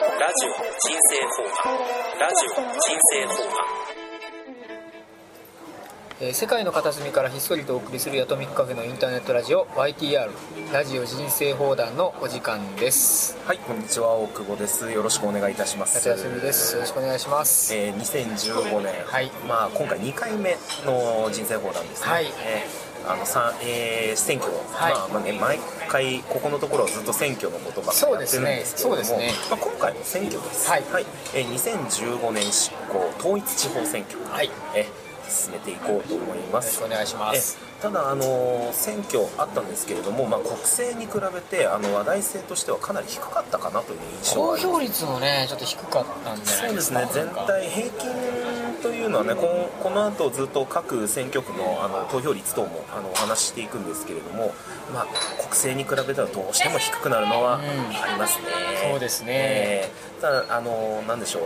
ジオ人生フォーマラジオ人生フォーマえー世界の片隅からひっそりとお送りするヤトミックカフェのインターネットラジオ YTR ラジオ人生放談のお時間です。はい、こんにちは、大久保です。よろしくお願いいたします。夏休みです。よろしくお願いします。えー、2015年、はい。まあ今回2回目の人生放談ですね。はい。えーあのさ、えー選挙、はい。まあまあね毎回ここのところはずっと選挙の言葉がそうやってるんですけれども、そうですね。まあ今回も選挙です。はい。えー2015年執行統一地方選挙、はい。えー進めていこうと思います。よろしくお願いします。えただ、あの選挙あったんですけれども、まあ、国政に比べてあの話題性としてはかなり低かったかなという印象が投票率もねちょっと低かったんじゃなそいうでか。ですすね。全体平均というのはねこのこの後ずっと各選挙区のあの投票率等もあのお話ししていくんですけれども、まあ、国政に比べたらどうしても低くなるのはうん。ありますね、そうですね。えー。ただあのなんでしょう。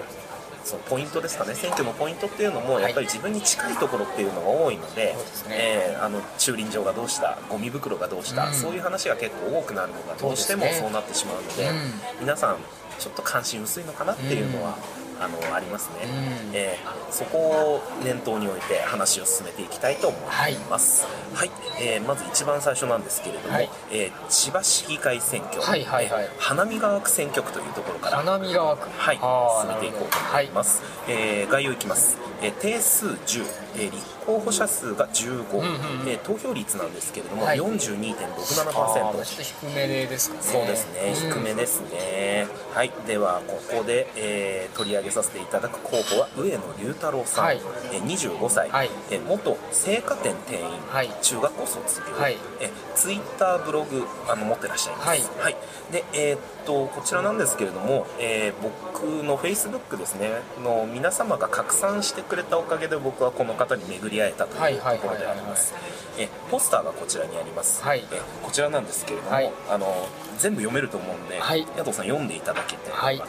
そのポイントですかね。選挙のポイントっていうのもやっぱり自分に近いところっていうのが多いので,、えーあの駐輪場がどうしたゴミ袋がどうした、うん。そういう話が結構多くなるのがどうしてもそうなってしまうのでうん。皆さんちょっと関心薄いのかなっていうのは、あのありますね、うん。えーそこを念頭に置いて話を進めていきたいと思います。はい、えーまず一番最初なんですけれども、はい。えー千葉市議会選挙、はいはいはい。えー花見川区選挙区というところから花見川区。はい、進めていこうと思います、えー概要いきます、えー定数10、えー立候補者数が15、んうんうん。えー投票率なんですけれども、はい。42.67%あーちょっと低めですかね。そうですね、うん。低めですね。はい。ではここで、えー取り上げさせていただく候補は上野龍太郎さん、はい。えー25歳、はい。えー元青果店店員、はい。中学校卒業、はい。えツイッターブログあの持ってらっしゃいます。はい。でえーっとこちらなんですけれども、えー僕の Facebook ですね。の皆様が拡散してくれたおかげで僕はこの方に巡り会えたとはいいうはい。ところであります。えポスターがこちらにあります、はい。えこちらなんですけれども、はい。あの全部読めると思うんで、はい。野藤さん読んでいただけて。はい。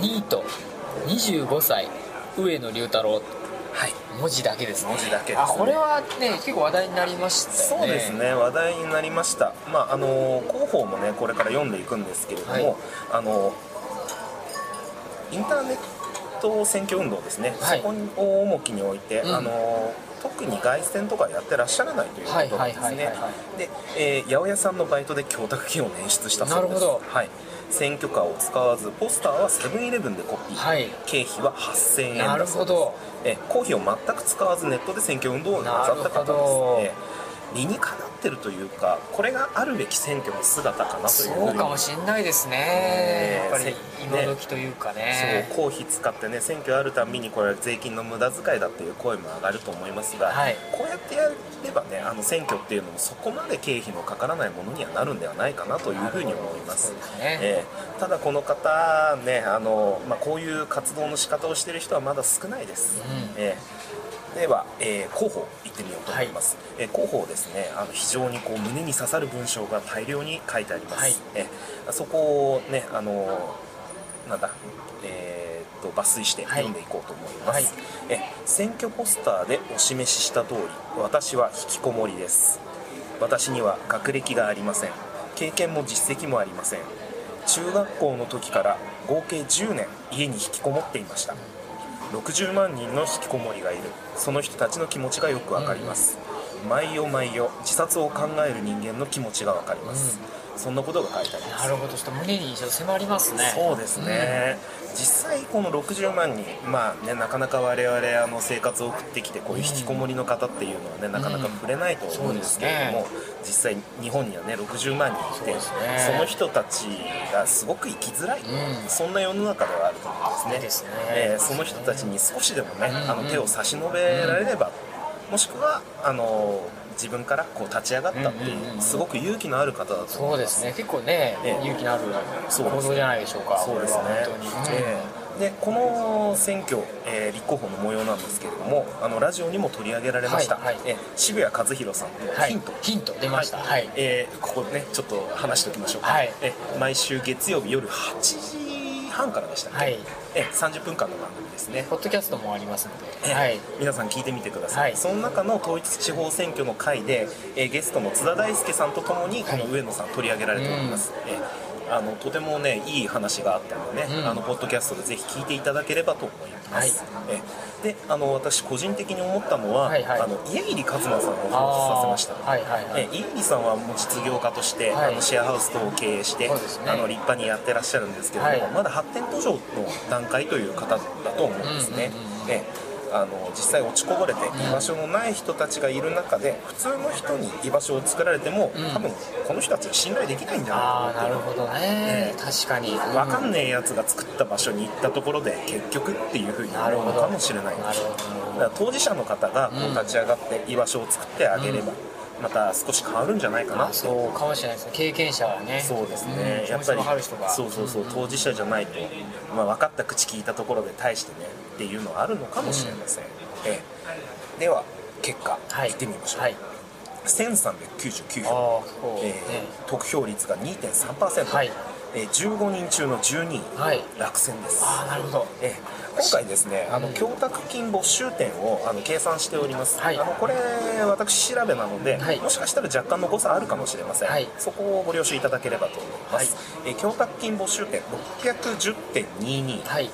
ニート。25歳上野龍太郎。はい。文字だけですね。文字だけですね。あこれはね結構話題になりましたよね。そうですね。話題になりました。まああの広報もねこれから読んでいくんですけれども、はい。あのインターネット選挙運動ですね、はい。そこを重きに置いて、うん。あの特に凱旋とかやってらっしゃらないということなんですね。で、えー八百屋さんのバイトで供託金を捻出したそうです。なるほど。はい。選挙カーを使わずポスターはセブンイレブンでコピー、はい。経費は8000円なるだそうです。ほど。え公費を全く使わずネットで選挙運動をなさった方です、え理にかなってるというかこれがあるべき選挙の姿かなというそうかもしれないですね。ねやっぱりせ今時というかね。そう公費使ってね選挙あるたびにこれは税金の無駄遣いだっていう声も上がると思いますが、はい。こうやってやればねあの選挙っていうのもそこまで経費のかからないものにはなるんではないかなというふうに思います。ええ。ただこの方ねあの、まあ、こういう活動の仕方をしている人はまだ少ないです、うん。ええ。では、えー広報。行ってみようと思い。ます、えー広報ですねあの非常にこう胸に刺さる文章が大量に書いてあります、はい。えーそこをねあのなんだえーっと抜粋してはい。読んでいこうと思います、はい。え選挙ポスターでお示しした通り私は引きこもりです。私には学歴がありません。経験も実績もありません。中学校の時から合計10年家に引きこもっていました60万人の引きこもりがいる。その人たちの気持ちがよくわかります、毎夜毎夜自殺を考える人間の気持ちがわかります、そんなことが書いてあります。なるほどちょっと胸に迫りますね。そうですね、実際この60万人まあねなかなか我々あの生活を送ってきてこういう引きこもりの方っていうのはね、なかなか触れないと思うんですけれども、実際日本にはね60万人いてそね。その人たちがすごく生きづらい、ん。そんな世の中ではあるとですね。えーその人たちに少しでもね、うんあの手を差し伸べられれば、もしくはあの自分からこう立ち上がったっていう,、すごく勇気のある方だとそ思います。うですね。結構ねええ。勇気のある行動じゃないでしょうか。そうですね。本当に。ええ。でこの選挙、えー立候補の模様なんですけれどもあのラジオにも取り上げられました、はいはい。え渋谷和弘さんのはい。ヒント、ヒント出ました。はい。えーここねちょっと話しておきましょうか、はい。え毎週月曜日夜8時半からでしたっけ、はい。え30分間の番組ですね。ポッドキャストもありますのえではい。皆さん聞いてみてください、はい。その中の統一地方選挙の回で、えーゲストの津田大輔さんとともにこのはい。上野さん取り上げられております、えーあのとてもねいい話があったのでね、うん。あのポッドキャストでぜひ聞いていただければと思います、えであの私個人的に思ったのは、はいはい。あの家入一馬さんを放送させました。はいはいはい。え家入さんはもう実業家として、はい。あのシェアハウス等を経営して、ね。あの立派にやってらっしゃるんですけれども、はい。まだ発展途上の段階という方だと思うんですね、うんうんうんうん。えあの実際落ちこぼれて居場所のない人たちがいる中で普通の人に居場所を作られても、うん。多分この人たちは信頼できないんじゃないかななるほどね、確かに。分かんねえやつが作った場所に行ったところで結局っていうふうになるのかもしれない。なるほど。だから当事者の方がこう立ち上がって居場所を作ってあげれば、また少し変わるんじゃないかなそうかもしれないですね。経験者はねそうですね、やっぱりやっぱりそうそうそう当事者じゃないと、まあ、分かった口聞いたところで対してねっていうのはあるのかもしれません、ええ。では結果、はい。いってみましょう、はい。1399ああ票、えね。ー得票率が2.3%、はい。えー15人中の12位、はい。落選です。ああなるほど。ええ今回ですね、あのうん供託金没収点をあの計算しております、はい。あのこれ私調べなので、はい。もしかしたら若干の誤差あるかもしれません、はい。そこをご了承いただければと思います、えー供託金没収点610.22はい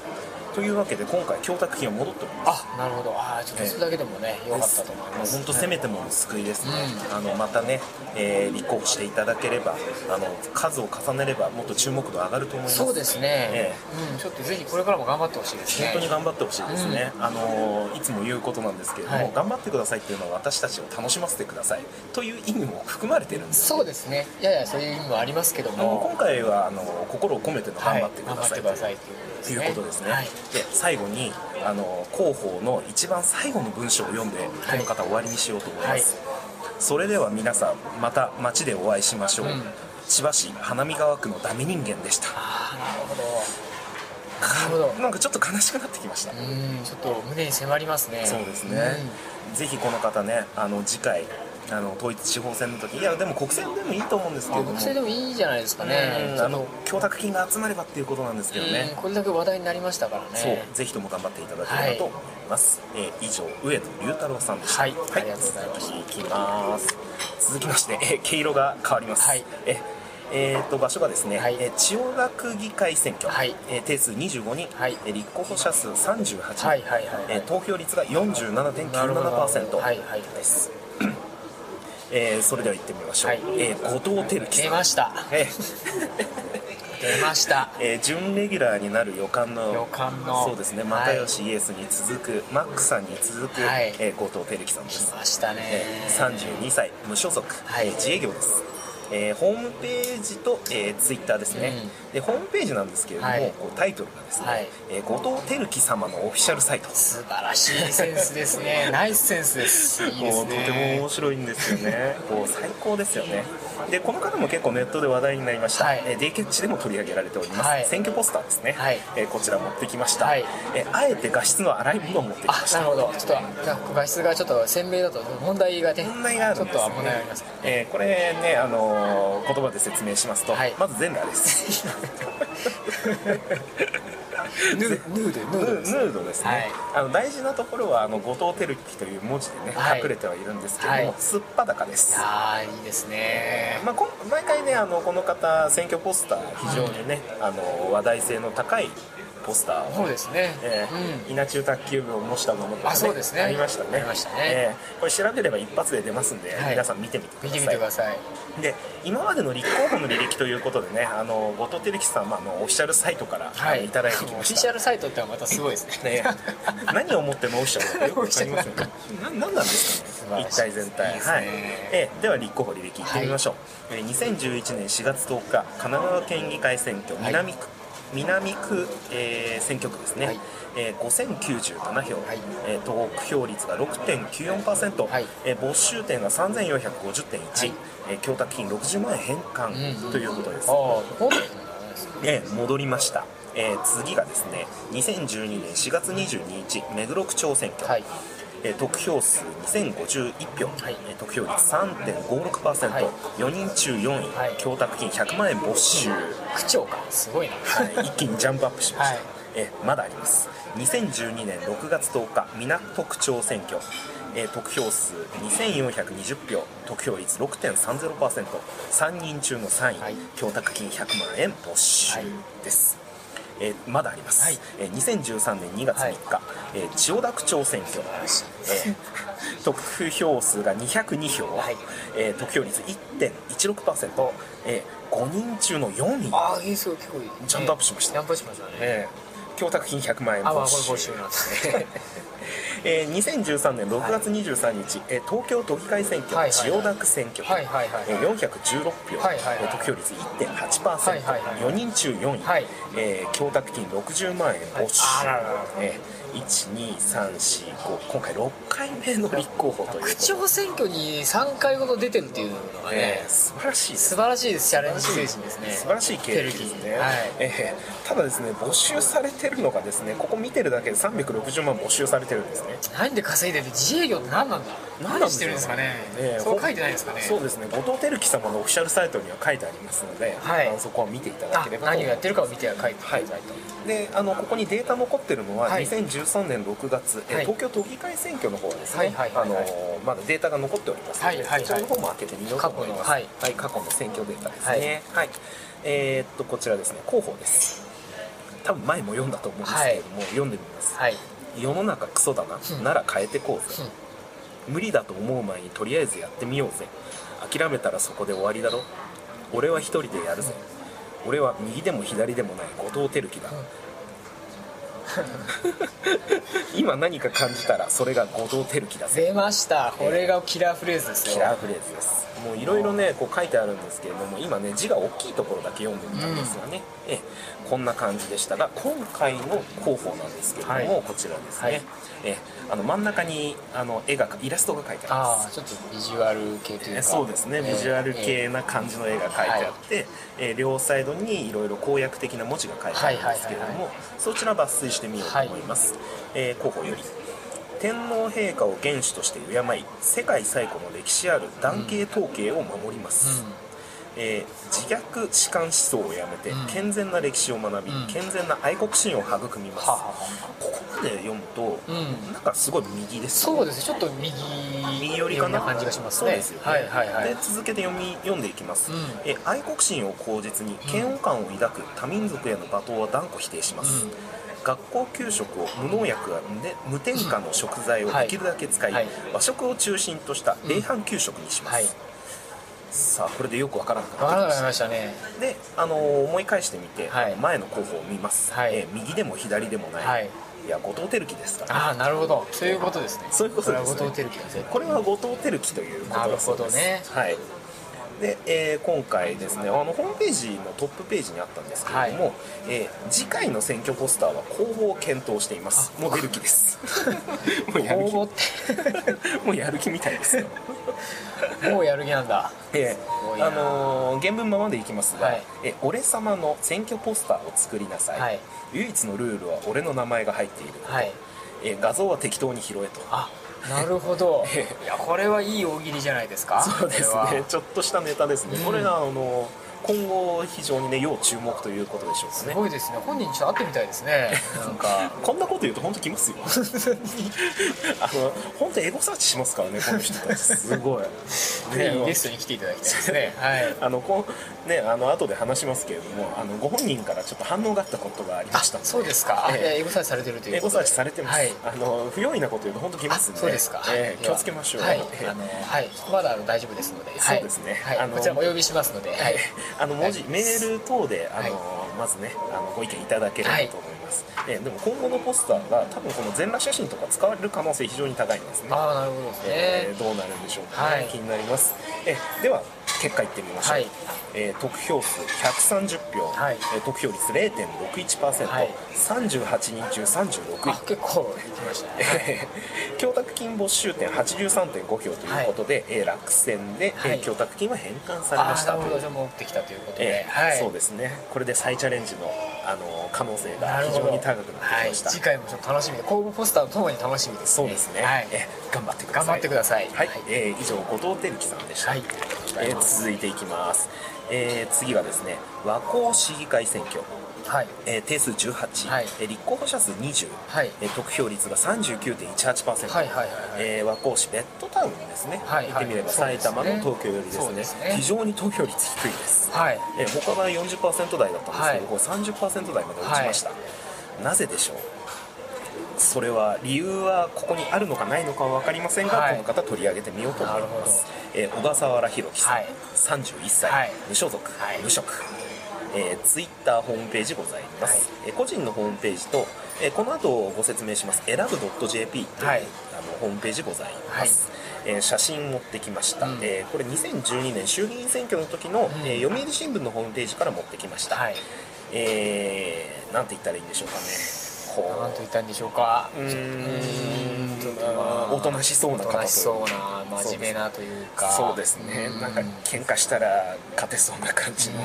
というわけで今回供託金は戻っております。あなるほど。ああちょっとそれだけでもね良かったと思います。本当せめてもの救いですね、うあのまたね、えー立候補していただければあの数を重ねればもっと注目度上がると思います。そうですね、えうん、ちょっとぜひこれからも頑張ってほしいですね。本当に頑張ってほしいですね、あのいつも言うことなんですけれども、はい。頑張ってくださいっていうのは私たちを楽しませてください。という意味も含まれてるんです。そうですね。ややそういう意味もありますけども。今回はあの心を込めての頑張ってください,、はい、頑張ってくださいということですね、はい、で最後にあの広報の一番最後の文章を読んでこの方終わりにしようと思います、それでは皆さんまた街でお会いしましょう、うん。千葉市花見川区のダメ人間でした。ああなるほど。なるほど。なんかちょっと悲しくなってきました、うんちょっと胸に迫りますね。そうですね、ぜひこの方ねあの次回あの統一地方選の時。いやでも国選でもいいと思うんですけれど国政でもいいじゃないですかね。うんあの供託金が集まればっていうことなんですけどね。うんこれだけ話題になりましたからね。そうぜひとも頑張っていただければと思います、えー以上上野龍太郎さんでした。はい。ありがとうございました。続きます続きまして、えー毛色が変わります、はい。ええーと場所がですね、はい。えー千代田区議会選挙、はい。えー定数25人、はい。えー立候補者数38人、はいはいはいはい。えー投票率がなるほどなるほ47.97%ど。はいはい。です、えーそれでは行ってみましょう、はい。えー後藤輝樹さん。出ました。え出ました。ー えー準レギュラーになる予感の。予感の。そうですね。はい。又吉イエスに続く、マックさんに続く、はい。えー後藤輝樹さんで来すましたね。えー32歳無所属、はい。えー自営業です、えーホームページと、えーツイッターですね、でホームページなんですけれども、はい。こうタイトルがですね、はい。えー後藤輝樹様のオフィシャルサイト。素晴らしいセンスですね。ナイスセンスです。いいですもうとてもね面白いんですよね。こう最高ですよねでこの方も結構ネットで話題になりました、はい。えーデイケッチでも取り上げられております、はい。選挙ポスターですね、はい。えーこちら持ってきました、はい。えーあえて画質の荒いものを持ってきました。あなるほど。ちょっと画質がちょっと鮮明だと問題がね問題があるんです、ね、ちょっと問題がありますえーこれね、あのー言葉で説明しますと、はい。まず全裸です ヌードヌヌードですーヌードですね、はい。あの大事なところはあの後藤輝樹という文字でね、はい。隠れてはいるんですけども、はい。すっぱだかです。ああいいですね。まあ、こん毎回ねあのこの方選挙ポスター非常にね、あの話題性の高いポスターを。そうですね。えー稲中卓球部を模したものとか、あそうですね。ありましたね。ありましたね。えーこれ調べれば一発で出ますんで、はい。皆さん見てみてください。見てみてください。で今までの立候補の履歴ということでねあの後藤輝樹さんはあのオフィシャルサイトから、あのい。ただいてきオました。フィシャルサイトってのはまたすごいですね。ね、何をもってのオフィシャルだかよく わかりませんな何なんですかね一体全体。い。いねはいえーでは立候補履歴いってみましょう、えー2011年4月10日神奈川県議会選挙はい。南区、南区、えー選挙区ですね、はい。えー5097票、はい。えー得票率が6.94%、はい。えー没収点が3450.1、はい。えー供託金60万円返還うん。ということです、ああ本えー戻りました、えー次がですね2012年4月22日目黒区長選挙、はいえー得票数2051票、はい。えー得票率3.56%、はい。4人中4位、はい。供託金100万円没収、区長か。すごいな。はい、一気にジャンプアップしました、はい。えーまだあります。2012年6月10日港区長選挙、えー得票数2420票。得票率 6.30%3 人中の3位、はい。供託金100万円没収です、えーまだあります、はい。えー2013年2月3日、えー千代田区長選挙、えー 得票数が202票、はい。えー得票率1.16%、えー5人中の4位ああいいすごい結構いい。ジャンプアップしました。ジャンプアップしましたね。えー供託金100万円あまあこれ没収募集なんですね。えー2013年6月23日、えー東京都議会選挙、はいはいはい。千代田区選挙。区、はいはいはい。えー416票、はいはいはいえー得票率1.8%、はいはいはい4人中4位、はい。えー供託金60万円没収、え12345今回6回目の立候補という区長選挙に3回ほど出てるっていうのがねえー素晴らしいです。素晴らしいです。チャレンジ精神ですね。素晴らしい経歴ですね、はいえーただですね募集されてるのがですねここ見てるだけで360万募集されてるんですね。何で稼いでる自営業って何なんだ？何してるんですかね？えーそう書いてないですかね？そうですね。後藤輝樹様のオフィシャルサイトには書いてありますので、はい。そこは見ていただあければと何をやってるかを見て書いてはいいただい。たであのここにデータ残ってるのは、はい2013年6月、えーはい。東京都議会選挙の方はですね、あのまだデータが残っておりますので、はいはいはい。そちらの方も開けてみようと思います。はい。過去の選挙データですね。はい、えーっとこちらですね広報です。多分前も読んだと思うんですけれども、読んでみます。はい。世の中クソだな、うん。なら変えてこうぜ、無理だと思う前にとりあえずやってみようぜ。諦めたらそこで終わりだろ。俺は一人でやるぜ。俺は右でも左でもない後藤輝樹だ、今何か感じたらそれが後藤輝樹だぜ。出ました。これがキラーフレーズですよ。キラーフレーズですもういろいろねこう書いてあるんですけれども今ね字が大きいところだけ読んでみたんですがね、ええ。こんな感じでしたが今回の広報なんですけれども、はい。こちらですね、はい。ええ。あの真ん中にあの絵がイラストが書いてあります。ちょっとビジュアル系というか。えそうですね、ビジュアル系な感じの絵が描いてあって、えー両サイドにいろいろ公約的な文字が書いてあるんですけれども、はいはいそちら抜粋してみようと思います、えー候補より天皇陛下を元首として敬い世界最古の歴史ある男系統計を守ります、えー自虐士官思想をやめて、うん。健全な歴史を学び、うん。健全な愛国心を育みます、はあはあはここまで読むと、うん。なんかすごい右ですそうですね。ちょっと右右寄りかな？な感じがしますね。そうですよね、はいはいはい。で続けて読み読んでいきます、うん。え愛国心を口実に嫌悪感を抱く多民族への罵倒は断固否定します、うん学校給食を無農薬で無添加の食材をできるだけ使い、はい。和食を中心とした冷飯給食にします、はい。さあこれでよくわからなくなってきまましたね。で、あのー思い返してみて、はい。前の候補を見ます、はい。えー右でも左でもない、はい。いや後藤輝樹ですから。ああなるほど。そういうことですね。そういうことですね。これは後藤輝樹これは後藤輝樹ということです。なるほどね。はいで、えー今回ですねあのホームページのトップページにあったんですけれども、えー次回の選挙ポスターは公募を検討しています。もう出る気です。もうやる気。もうやる気。みたいですよ。もうやる気なんだ。えーあのー原文ままでいきますが、はい。え俺様の選挙ポスターを作りなさい、はい。唯一のルールは俺の名前が入っていること、はい。えー画像は適当に拾えと。あ なるほど。え いやこれはいい大喜利じゃないですか？そうですね。ちょっとしたネタですね、うんこれがあの今後非常にね要注目ということでしょうかね。すごいですね。本人ちょっと会ってみたいですね。なんか。こんなこと言うと本当来ますよ。あの本当エゴサーチしますからねこの人たち。すごい。ぜひゲストに来ていただきたいですね。はい。あのこうねあの後で話しますけれどもあのご本人からちょっと反応があったことがありまあしたそうですか。あえ。えいやエゴサーチされてるというエゴサーチされてます、はい。あの不用意なこと言うと本当来ますんで。そうですか、ええでは気をつけましょう、はい。ええ。あのはい。まだあの大丈夫ですので、はい、そうですね。はい。あのこちらもお呼びしますので、はい、あの文字、はいメール等であの、はい。まずねあのご意見いただければと思います、えでも今後のポスターが多分この全裸写真とか使われる可能性非常に高いんですね。ああなるほどですね、えーどうなるんでしょうかね、はい。気になります。えでは結果いってみましょう、はい。えー得票数130票、はい。えー得票率0.61%、はい。38人中36位。あ結構いきましたね、供託金没収点83.5票ということで、えー落選で、えーはい。供託金は返還されました。なるほど。というじゃあ持ってきたということで、ええはい。そうですね。これで再チャレンジのあの可能性が非常に高くなってきました、はい、次回もちょっと楽しみで公募ポスターとともに楽しみですそうですね、はい、え頑張ってください。頑張ってください。はい、はいえー以上後藤輝樹さんでした、はいえー続いていきます、えー次がですね和光市議会選挙。はい。えー定数18、はい。えー立候補者数20、はい。えー得票率が39.18%、はいはいはいはい。えー和光市ベッドタウンですね、はい言ってみればはい埼玉の東京よりですね。ね。非常に投票率低いです、はい。えー他が40%台だったんですけど、はい。これ30%台まで落ちました、なぜでしょう？それは理由はここにあるのかないのかは分かりませんが、はい。この方取り上げてみようと思います、えー小笠原弘樹さん、はい。31歳、はい。無所属、はい。無職。えー、ツイッターホームページございます、はい。えー個人のホームページと、えーこの後ご説明します。選ぶ .jp という、はい。あのホームページございます、えー写真持ってきました、うん。えーこれ2012年衆議院選挙の時の、ん。えー読売新聞のホームページから持ってきました、はい。えーなんて言ったらいいんでしょうかね何と言ったんでしょうか。うん。おとなしそうな方とそうな真面目なというか。そうですね。うん。なんか喧嘩したら勝てそうな感じのう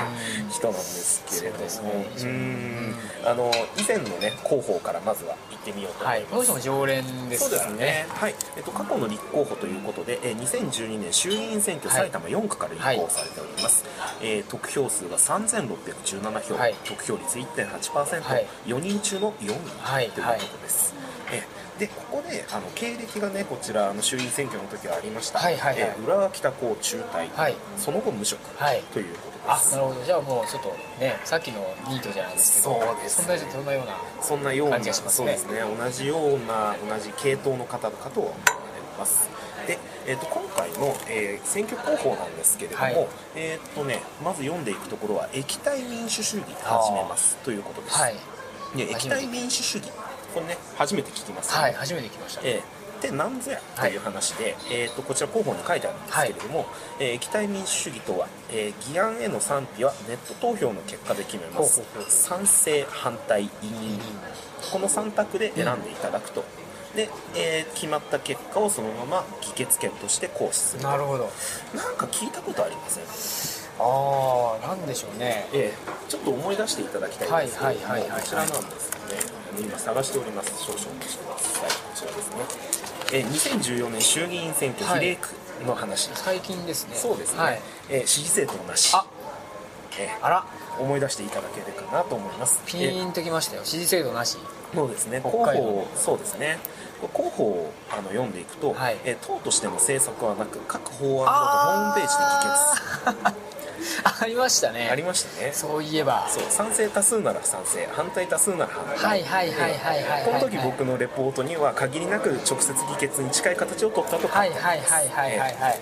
ん人なんですけれども。そうですね。うん。あの以前のね広報からまずは行ってみようと思はい。いこのます、人も常連ですからね。そうですね、はい。えっと、過去の立候補ということで、えー2012年衆議院選挙はい。埼玉4区から立候補されております、えー得票数が3617票、はい。得票率1.8%、はい。4人中の4位はいということです、えーでここであの経歴がねこちらあの衆院選挙の時はありました、はいはいはい。えー浦和北高中退、はい。その後無職。はい。ということあです、なるほど。じゃあもうちょっとねさっきのニートじゃないですけどそうですそんなそんなようなそんなような感じがしますね。そうですね。同じような同じ系統の方かと思われます。で、えー、と今回の、えー選挙候補なんですけれども、はい。えっ、とねまず読んでいくところは液体民主主義始めますということです、はい。で液体民主主義これね初めて聞きますよねはい初めて来ました。えーで何ぞやという話で、えー、とこちら広報に書いてあるんですけれども、えー液体民主主義とは、えー議案への賛否はネット投票の結果で決めます。賛成反対委任この3択で選んでいただくと、で、えー決まった結果をそのまま議決権として行使する。なるほど。なんか聞いたことありません？ああなんでしょうね。えーちょっと思い出していただきたいんですけれどもはいはいはいはい。こちらなんですよね今探しております。少々お待ちください。こちらですね、えー2014年衆議院選挙はい。比例区の話、最近ですね。そうですね、はい。えー支持政党なし。あ。えあら。ー思い出していただけるかなと思います。ピーンときましたよ。支持制度なし。そうですね。候補そうですね。候補をあの読んでいくと、はい。えー党としての政策はなく各法案ごとホームページで議決 あ ありましたね。ありましたね。そういえば。そう賛成多数なら賛成反対多数なら反対。はいはいはいはいはいはいこの時僕のレポートには限りなく直接議決に近い形を取ったと書はいはいはいはいはいはい。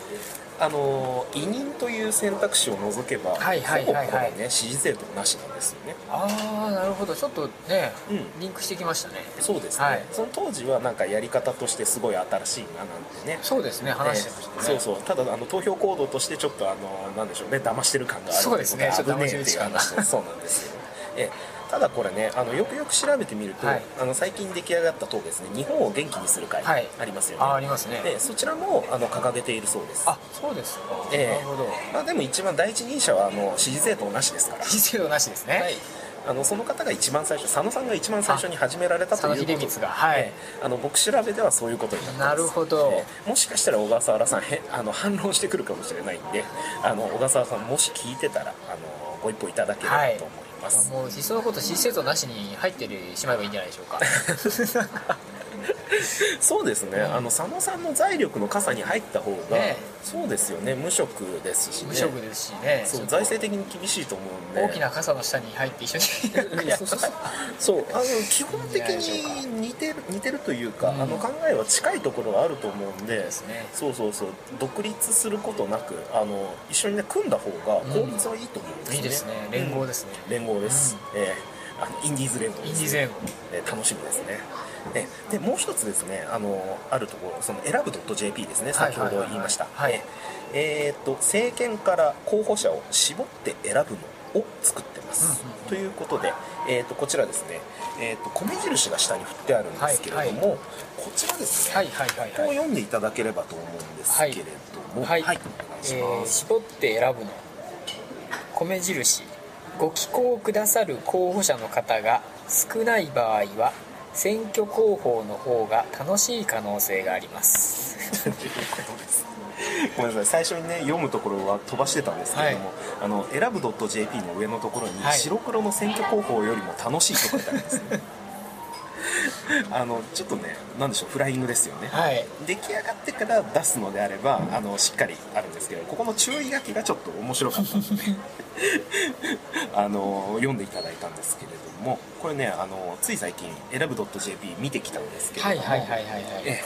あの委任という選択肢を除けば、はいはいはいはい。ほぼこれね支持政党なしなんですああなるほど。ちょっとね、うん。リンクしてきましたね。そうですね、はい。その当時はなんかやり方としてすごい新しいななんてね。そうですね話してましたね、えーそうそう。ただあの投票行動としてちょっとあのなんでしょうね騙してる感があるそうですね。ちょっと騙し討ち感がそうなんですよ、えーただこれねあのよくよく調べてみると、はい。あの最近出来上がった党ですね。日本を元気にする会はい。ありますよね、あありますね。でそちらもあの掲げているそうです。あそうですか、ええなるほど。まあ、でも一番第一人者はあの支持政党なしですから。支持制度なしですね、はい、あのその方が一番最初佐野さんが一番最初に始められたということ佐野秀光がはい。ええあの僕調べではそういうことになってます。なるほど。ええもしかしたら小笠原さんへあの反論してくるかもしれないんであの小笠原さんもし聞いてたらあのご一報いただければと思います、もういっそのこと支持制度なしに入ってしまえばいいんじゃないでしょうか そうですね、あの佐野さんの財力の傘に入った方が、ね。そうですよね。無職ですしね。無職ですしね。そう財政的に厳しいと思うんで。大きな傘の下に入って一緒に そうあの基本的に似てる似てるというか、うん。あの考えは近いところはあると思うんでね。そうそうそう。独立することなくあの一緒にね組んだ方が効率はいいと思うんですね、いいですね。連合ですね、連合です、ええ。あのインディーズ連合です、インディーズ連合。えー楽しみですねえでもう一つですねあのあるところその選ぶ .jp ですね先ほど言いました。はい。はいはいえと政権から候補者を絞って選ぶのを作ってます、うんうんということで、えーっとこちらですね、えーっと米印が下に振ってあるんですけれども、はいこちらですね、はいはいはいここをはい読んでいただければと思うんですけれども。はい、お願いしえー絞って選ぶの。米印。ご寄稿くださる候補者の方が少ない場合は選挙広報の方が楽しい可能性があります。ごめんなさい。最初にね読むところは飛ばしてたんですけれども、あの選ぶ .jp の上のところに、はい。白黒の選挙広報よりも楽しいと書いてあるんですね あのちょっとねなんでしょうフライングですよね、はい。出来上がってから出すのであればあのしっかりあるんですけどここの注意書きがちょっと面白かったので あの読んでいただいたんですけれどもこれねあのつい最近選ぶ .jp 見てきたんですけれども、はいはいはいはいはい。え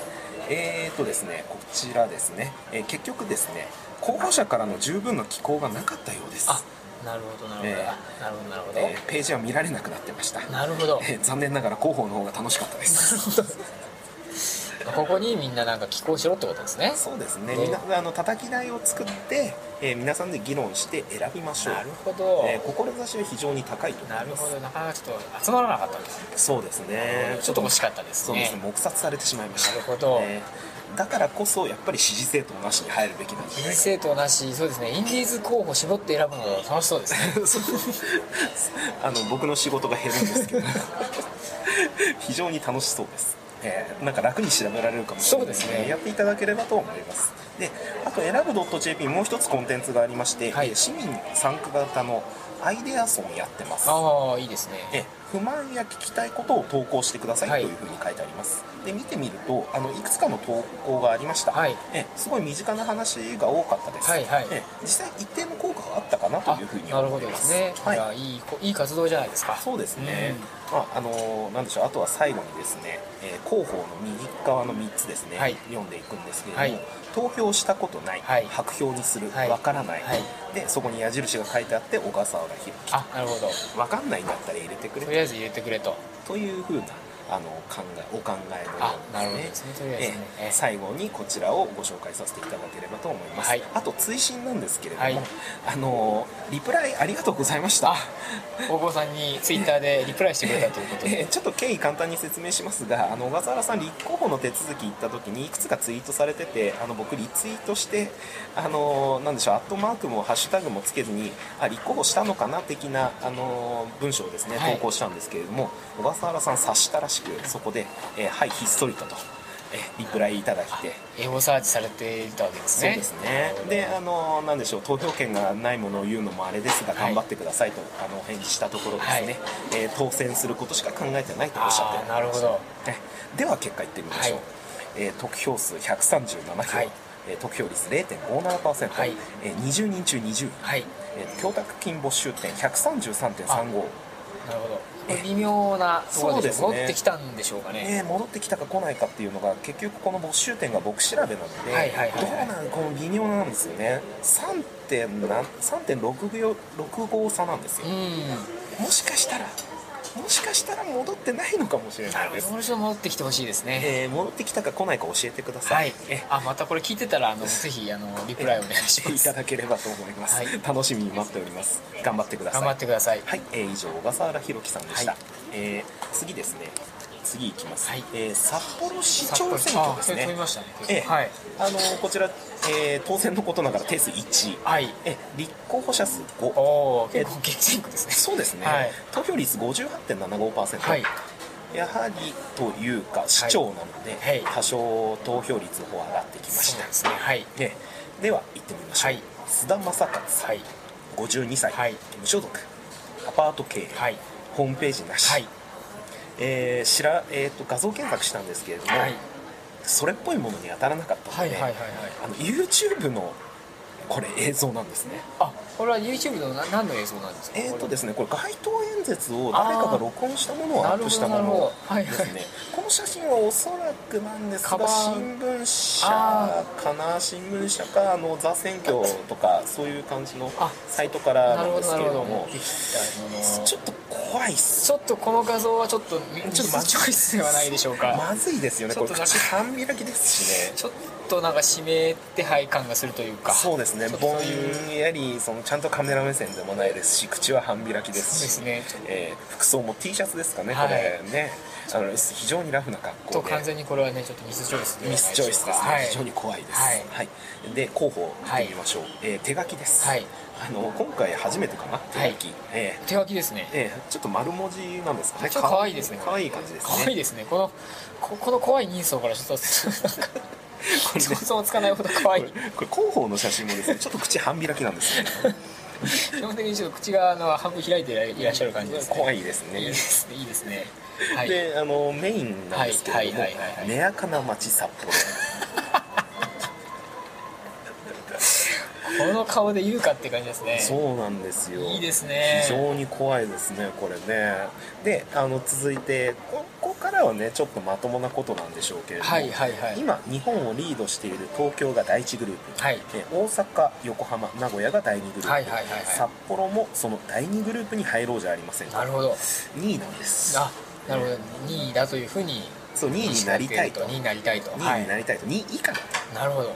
えーとですねこちらですね、えー結局ですね候補者からの十分な寄稿がなかったようです。あなるほどなるほど、えあなるほどなるほど、えーページは見られなくなってました。なるほど。えー残念ながら広報の方が楽しかったです。ここにみんななんか寄稿しろってことですね。そうですね。ね。みんなあの叩き台を作って、えー皆さんで議論して選びましょう。なるほど、えー志は非常に高いと思ないるほど。なかなかちょっと集まらなかったんですそうですね。ちょっと惜しかったですね。そうですね。黙殺されてしまいました。なるほど。えーだからこそやっぱり支持政党なしに入るべきなんじゃ人ないか生徒なしそうですね。インディーズ候補絞って選ぶの楽しそうですね。そう。あの僕の仕事が減るんですけど。非常に楽しそうです、えーなんか楽に調べられるかもしれないですね。やっていただければと思います。であと選ぶ .jp もう一つコンテンツがありまして、はい。えー市民参加型のアイデアソンやってます。ああいいですね。え不満や聞きたいことを投稿してくださいはい。というふうに書いてあります、で見てみるとあのいくつかの投稿がありました、はい。えすごい身近な話が多かったです、はいはい。え実際一定の効果があったかなというふうになるほどですね、はい。いやいいこいい活動じゃないですか。そうですね、まああのなんでしょう。あとは最後にですね、えー広報の右側の3つですね、はい。読んでいくんですけれども、はい。投票したことない、はい。白票にするわ、はい。からない、はい。でそこに矢印が書いてあって小笠原弘樹あなるほど。わかんないんだったら入れてくれとりあえず入れてくれと。というふうなあの考えお考えのよあうなでですすねとりあえずね。ええええ最後にこちらをご紹介させていただければと思います、はい。あと追伸なんですけれども、はい。あのリプライありがとうございました。大久保さんにツイッターで リプライしてくれたということで。えーちょっと経緯簡単に説明しますがあの小笠原さん立候補の手続き行った時にいくつかツイートされててあの僕リツイートしてあのなんでしょうアットマークもハッシュタグもつけずにあ立候補したのかな的なあの文章をですねはい。投稿したんですけれども、小笠原さん察したらしくそこで「えーはいひっそりと」と、えーリプライいただいて。英語サーチされていたわけですね。そうですね。であのなんでしょう投票権がないものを言うのもあれですがはい。頑張ってくださいと、あのお返事したところですね、はい。えー当選することしか考えてないとおっしゃって。なるほど。ねでは結果いってみましょう、はい。えー得票数137票、はい。えー得票率0.57%、はい。えー20人中20位、はい。えー供託金没収点133.35なるほど微妙なところでしょそうですね。戻ってきたんでしょうかね。えー戻ってきたか来ないかっていうのが結局この没収点が僕調べなので、どうなんこの微妙なんですよね。3.65差なんですよ、うん。もしかしたらもしかしたら戻ってないのかもしれなないです。もう一度戻ってきてほしいですね。えー戻ってきたか来ないか教えてくださはい。い、えあまたこれ聞いてたらあのぜひあのリプライお願いしまいすただければと思います、はい。楽しみに待っております。頑張ってください。頑張ってください。はい、えー以上小笠原弘樹さんでした、はい。えー次ですね次いきます、はい。えー札幌市長選挙ですね。はい。あのこちら、えー当選のことながら定数1はい。え立候補者数5おお結構激戦区ですね。そうですね、はい。投票率58.75%、はい。やはりというか市長なので、はい。多少投票率の方上がってきました。そうですね。はい。ねでは行ってみましょう、はい。須田正勝、はい。52歳、はい。無所属。アパート経営、はい。ホームページなし、はいえーしらえーと画像検索したんですけれども、はい。それっぽいものに当たらなかったので、はいはいはいはい。あの YouTube のこれ映像なんですね。あこれは YouTube のな何の映像なんですか？えーとですねこれ。街頭演説を誰かが録音したものをアップしたもなるほどのなるほど。はい。ですね。この写真はおそらくなんですがカバー新聞社あかな？新聞社かあのザ選挙とかそういう感じのあサイトからなんですどなるほど持けれど。もってきたものちょっと怖いっす。ちょっとこの画像はちょっとちょっとまチョイスではないでしょうかまずいですよね。これちょっとなんか口半開きですしね。ちょっとなんか指名手配感がするというか。そうですね。ぼんやりそのちゃんとカメラ目線でもないですし口は半開きですし。そうですね。えー服装も T シャツですかね、はい。これねあの非常にラフな格好で。と完全にこれはねちょっとミスチョイスで。ミスチョイスですね、はい。非常に怖いです、はい。で候補見てみましょう、えー手書きです、はい。あの今回初めてかな？手書き、えー。手書きですね。えーちょっと丸文字なんですかね？ちょっと可愛いですね。可愛い感じですね。可愛いですね。このここの怖い人相からちょっと これね。想像つかないほど可愛い。これこれ広報の写真もですねちょっと口半開きなんですよね。基本的にちょっと口があの半分開いていらっしゃる感じですね。怖いですね。いいですねいいですねはい。であのメインなんですけれどもはいはいはいはい。はい「寝やかな街札幌」この顔で言うかって感じですね。そうなんですよ。いいですね。非常に怖いですねこれね。であの続いてこここからはねちょっとまともなことなんでしょうけれども、はいはいはい。今日本をリードしている東京が第1グループ、はい。え大阪横浜名古屋が第2グループ、はいはいはいはい。札幌もその第2グループに入ろうじゃありませんか。なるほど。2位なんです。あなるほど。2位だというふうにそう2位になりたいと。2位になりたいと。2位になりたいと、2位以下。だとなるほど。うん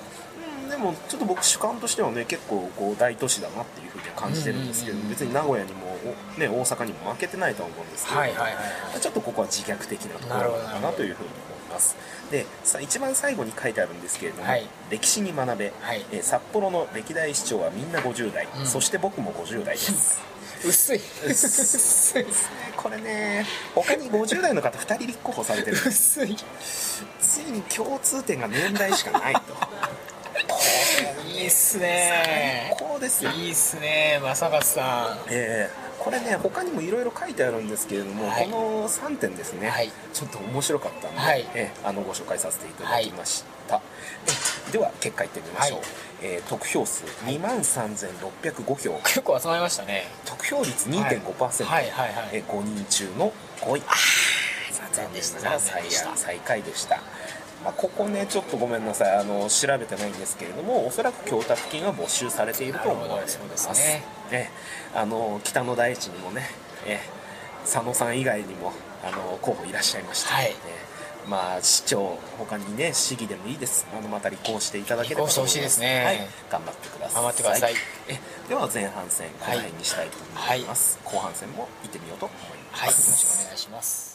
でもちょっと僕主観としてはね結構こう大都市だなっていうふうには感じてるんですけど、うんうんうんうん。別に名古屋にも、おね、大阪にも負けてないとは思うんですけど、はいはいはいちょっとここは自虐的なところなのかなというふうに思います。でさ一番最後に書いてあるんですけれども、はい。歴史に学べ、はい。えー札幌の歴代市長はみんな50代、うん。そして僕も50代です。薄い。薄いですねこれね他に50代の方2人立候補されてる。薄い。ついに共通点が年代しかないと。いいっすね。こうですよ。いいっすね正勝さん。えーこれね他にもいろいろ書いてあるんですけれども、はい。この3点ですね、はい。ちょっと面白かったんで、はい。えーあのご紹介させていただきました、えでは結果いってみましょう、はいえー得票数2万3605票。結構集まりましたね。得票率2.5%、はい。はいはいえー5人中の5位。残念でした残念な残念でした。最下位でした。まあ、ここねちょっとごめんなさい。あの調べてないんですけれどもおそらく供託金は没収されていると思われます。すね。ねあの北の大地にもねえ佐野さん以外にもあの候補いらっしゃいました、はい。えまあ市長他にね市議でもいいです。あのまた立候補していただければと思います。立候補してほしいですね。はい、頑張ってください。頑張ってください。えでは前半戦この辺にしたいと思います、後半戦も行ってみようと思います、はい。よろしくお願いします